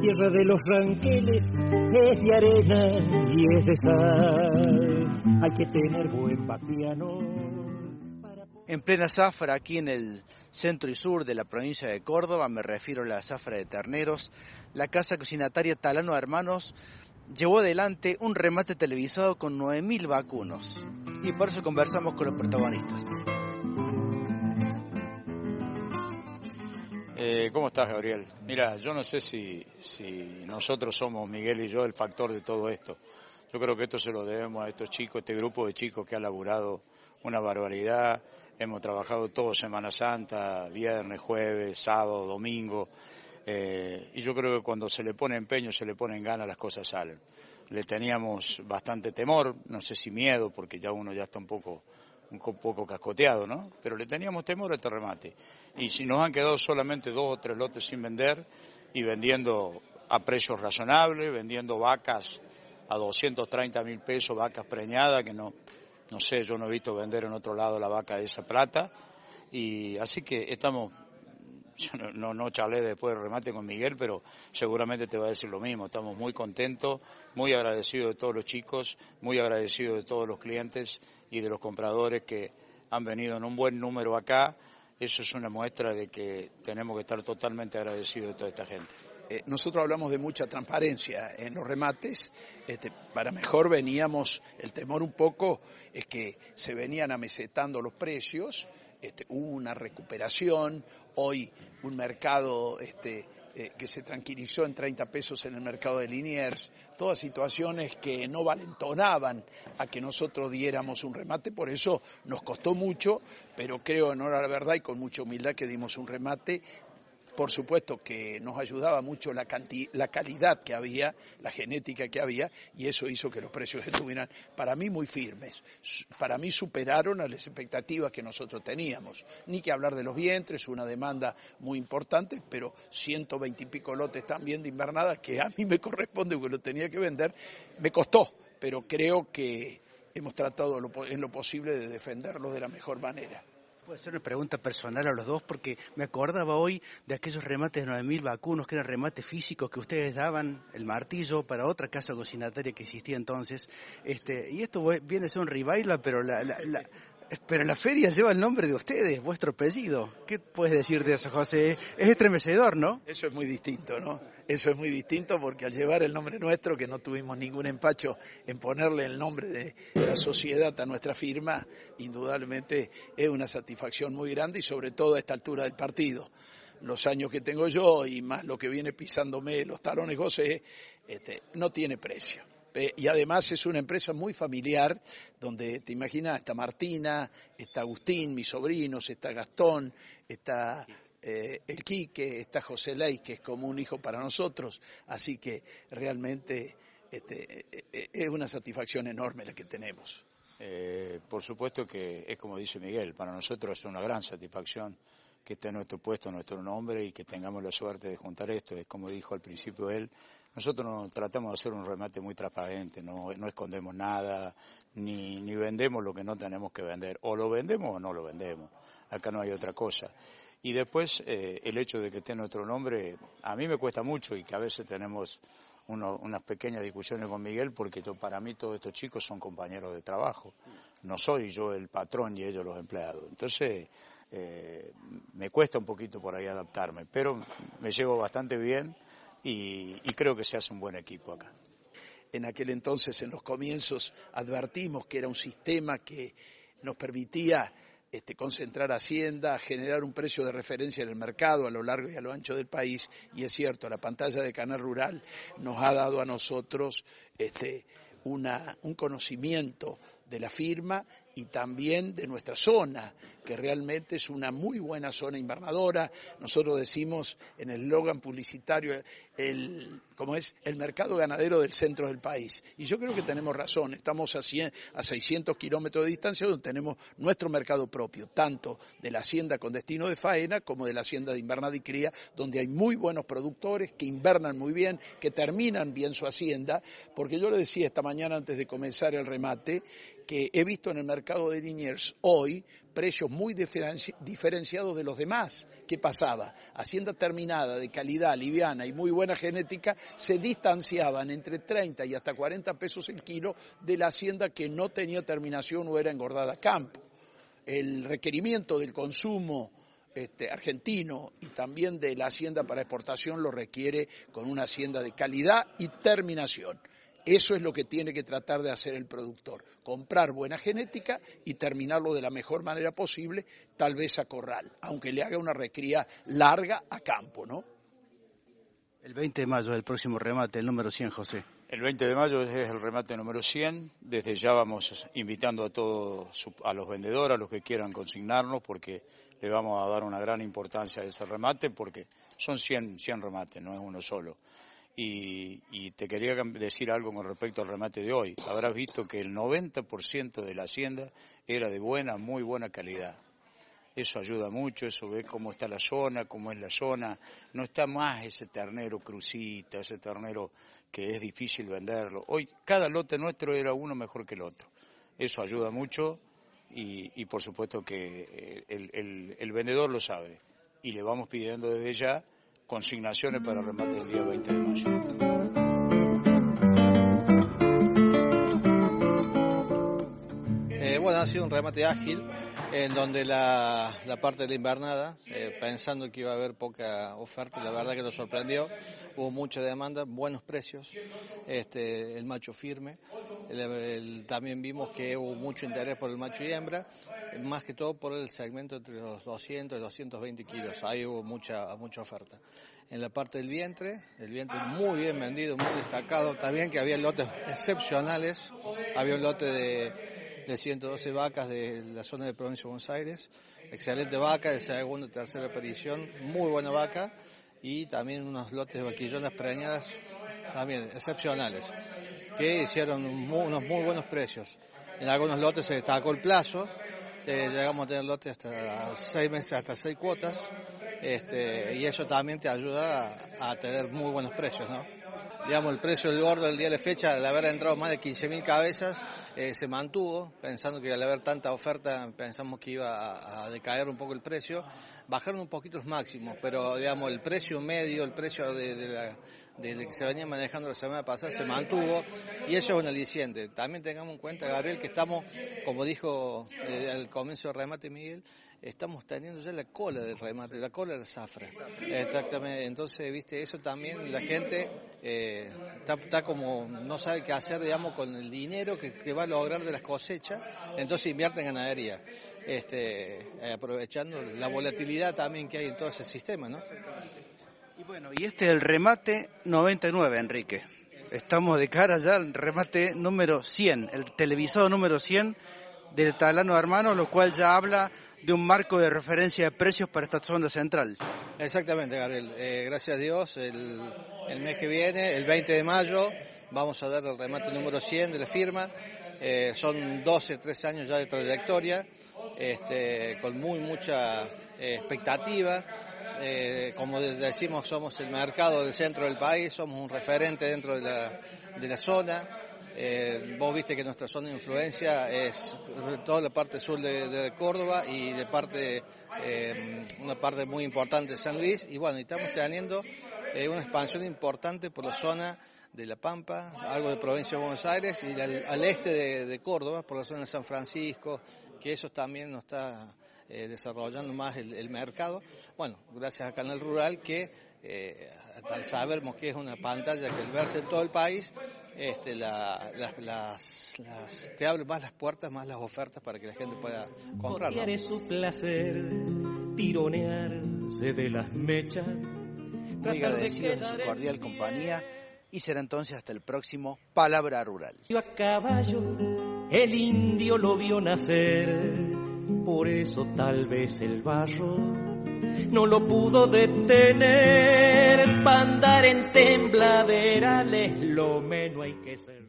tierra de los ranqueles es de arena y es de sal. Hay que tener buen. En plena zafra, aquí en el centro y sur de la provincia de Córdoba, me refiero a la zafra de terneros, la casa cocinataria Talano Hermanos llevó adelante un remate televisado con 9.000 vacunos. Y por eso conversamos con los protagonistas. Eh, ¿Cómo estás, Gabriel? Mira, yo no sé si, si nosotros somos, Miguel y yo, el factor de todo esto. Yo creo que esto se lo debemos a estos chicos, este grupo de chicos que ha laburado una barbaridad. Hemos trabajado todo Semana Santa, viernes, jueves, sábado, domingo. Eh, y yo creo que cuando se le pone empeño, se le pone en gana, las cosas salen. Le teníamos bastante temor, no sé si miedo, porque ya uno ya está un poco un poco cascoteado, ¿no? Pero le teníamos temor a este remate. Y si nos han quedado solamente dos o tres lotes sin vender y vendiendo a precios razonables, vendiendo vacas a 230 mil pesos, vacas preñadas, que no, no sé, yo no he visto vender en otro lado la vaca de esa plata. Y así que estamos yo no, no, charlé después del remate con Miguel, pero seguramente te va a decir lo mismo. Estamos muy contentos, muy agradecidos de todos los chicos, muy agradecidos de todos los clientes y de los compradores que han venido en un buen número acá. Eso es una muestra de que tenemos que estar totalmente agradecidos de toda esta gente. Eh, nosotros hablamos de mucha transparencia en los remates. Este, para mejor veníamos, el temor un poco es que se venían amesetando los precios este, hubo una recuperación, hoy un mercado este, eh, que se tranquilizó en 30 pesos en el mercado de Liniers, todas situaciones que no valentonaban a que nosotros diéramos un remate, por eso nos costó mucho, pero creo en hora la verdad y con mucha humildad que dimos un remate por supuesto que nos ayudaba mucho la, la calidad que había, la genética que había, y eso hizo que los precios estuvieran para mí muy firmes. Para mí superaron a las expectativas que nosotros teníamos. Ni que hablar de los vientres, una demanda muy importante, pero 120 y lotes también de invernada que a mí me corresponde porque lo tenía que vender, me costó, pero creo que hemos tratado en lo posible de defenderlo de la mejor manera. Puede ser una pregunta personal a los dos porque me acordaba hoy de aquellos remates de 9.000 vacunos que eran remates físicos que ustedes daban el martillo para otra casa cocinataria que existía entonces. Este, y esto viene a ser un revival, pero la, pero la feria lleva el nombre de ustedes, vuestro apellido. ¿Qué puedes decir de eso, José? Es estremecedor, ¿no? Eso es muy distinto, ¿no? Eso es muy distinto porque al llevar el nombre nuestro, que no tuvimos ningún empacho en ponerle el nombre de la sociedad a nuestra firma, indudablemente es una satisfacción muy grande y sobre todo a esta altura del partido. Los años que tengo yo y más lo que viene pisándome los talones José, este, no tiene precio y además es una empresa muy familiar, donde te imaginas, está Martina, está Agustín, mis sobrinos, está Gastón, está eh, el Quique, está José Ley, que es como un hijo para nosotros, así que realmente este, eh, eh, es una satisfacción enorme la que tenemos. por supuesto que es como dice Miguel, para nosotros es una gran satisfacción que esté nuestro puesto, nuestro nombre y que tengamos la suerte de juntar esto. Es como dijo al principio él, nosotros tratamos de hacer un remate muy transparente, no, escondemos nada, ni, ni vendemos lo que no tenemos que vender. O lo vendemos o no lo vendemos. Acá no hay otra cosa. Y después, eh, el hecho de que esté nuestro nombre, a mí me cuesta mucho y que a veces tenemos unas pequeñas discusiones con Miguel porque para mí todos estos chicos son compañeros de trabajo. No soy yo el patrón y ellos los empleados. Entonces, eh, me cuesta un poquito por ahí adaptarme, pero me llevo bastante bien y, creo que se hace un buen equipo acá. En aquel entonces, en los comienzos, advertimos que era un sistema que nos permitía este, concentrar Hacienda, generar un precio de referencia en el mercado a lo largo y a lo ancho del país. Y es cierto, la pantalla de Canal Rural nos ha dado a nosotros este, un conocimiento de la firma y también de nuestra zona, que realmente es una muy buena zona invernadora. Nosotros decimos en el eslogan publicitario, el, como es, el mercado ganadero del centro del país. Y yo creo que tenemos razón, estamos a, 100, a 600 kilómetros de distancia donde tenemos nuestro mercado propio, tanto de la hacienda con destino de faena como de la hacienda de invernada y cría, donde hay muy buenos productores que invernan muy bien, que terminan bien su hacienda, porque yo le decía esta mañana antes de comenzar el remate, que he visto en el mercado de Liniers hoy precios muy diferenciados de los demás. ¿Qué pasaba? Hacienda terminada, de calidad, liviana y muy buena genética, se distanciaban entre 30 y hasta 40 pesos el kilo de la hacienda que no tenía terminación o era engordada a campo. El requerimiento del consumo este, argentino y también de la hacienda para exportación lo requiere con una hacienda de calidad y terminación. Eso es lo que tiene que tratar de hacer el productor, comprar buena genética y terminarlo de la mejor manera posible, tal vez a corral, aunque le haga una recría larga a campo, ¿no? El 20 de mayo del próximo remate, el número 100, José. El 20 de mayo es el remate número 100. Desde ya vamos invitando a todos, a los vendedores, a los que quieran consignarnos, porque le vamos a dar una gran importancia a ese remate, porque son 100, 100 remates, no es uno solo. Y, te quería decir algo con respecto al remate de hoy. Habrás visto que el 90% de la hacienda era de buena, muy buena calidad. Eso ayuda mucho, eso ve cómo está la zona, cómo es la zona. No está más ese ternero crucita, ese ternero que es difícil venderlo. Hoy cada lote nuestro era uno mejor que el otro. Eso ayuda mucho y, por supuesto que eh, el vendedor lo sabe. Y le vamos pidiendo desde ya consignaciones para remate el día 20 de mayo. Eh, bueno, ha sido un remate ágil en donde la, parte de la invernada, eh, pensando que iba a haber poca oferta, la verdad que nos sorprendió, hubo mucha demanda, buenos precios, este, el macho firme, también vimos que hubo mucho interés por el macho y hembra, más que todo por el segmento entre los 200 y 220 kilos, ahí hubo mucha, mucha oferta. En la parte del vientre, el vientre muy bien vendido, muy destacado, también que había lotes excepcionales, había un lote de de 112 vacas de la zona de provincia de Buenos Aires. Excelente vaca de segunda y tercera aparición, muy buena vaca y también unos lotes de vaquillonas preñadas también excepcionales que hicieron unos muy buenos precios. En algunos lotes se destacó el plazo, llegamos a tener lotes hasta seis meses, hasta seis cuotas, este, y eso también te ayuda a, a tener muy buenos precios, ¿no? Digamos, el precio del gordo del día de la fecha, al haber entrado más de 15.000 cabezas, eh, se mantuvo, pensando que al haber tanta oferta pensamos que iba a, decaer un poco el precio. Bajaron un poquito los máximos, pero digamos, el precio medio, el precio de, la, que se venía manejando la semana pasada se mantuvo y eso es un aliciente. También tengamos en cuenta, Gabriel, que estamos, como dijo eh, al comienzo del remate Miguel, estamos teniendo ya la cola del remate, la cola del zafra. Exactamente. Entonces, viste, eso también la gente eh, está, como, no sabe qué hacer, digamos, con el dinero que, va a lograr de las cosechas, entonces invierte en ganadería. Este, eh, aprovechando la volatilidad también que hay en todo ese sistema, ¿no? Y bueno, y este es el remate 99, Enrique. Estamos de cara ya al remate número 100, el televisado número 100 del Talano Hermano, lo cual ya habla de un marco de referencia de precios para esta zona central. Exactamente, Gabriel. Eh, gracias a Dios, el, mes que viene, el 20 de mayo, vamos a dar el remate número 100 de la firma. Eh, son 12, 13 años ya de trayectoria, este, con muy mucha eh, expectativa. como decimos, somos el mercado del centro del país, somos un referente dentro de la, de la zona. Eh, vos viste que nuestra zona de influencia es toda la parte sur de, Córdoba y de parte, eh, una parte muy importante de San Luis. Y bueno, estamos teniendo eh, una expansión importante por la zona de La Pampa, algo de provincia de Buenos Aires y al, este de, Córdoba, por la zona de San Francisco, que eso también nos está desarrollando más el, el, mercado. Bueno, gracias a Canal Rural que al sabermos que es una pantalla que al verse en todo el país, este, la, las, las, te abre más las puertas, más las ofertas para que la gente pueda comprar. ¿no? su placer, tironearse de las mechas. Muy agradecido de su cordial compañía y será entonces hasta el próximo Palabra Rural. A caballo, el indio lo vio nacer, por eso tal vez el barro no lo pudo detener. Para andar en tembladerales lo menos hay que ser.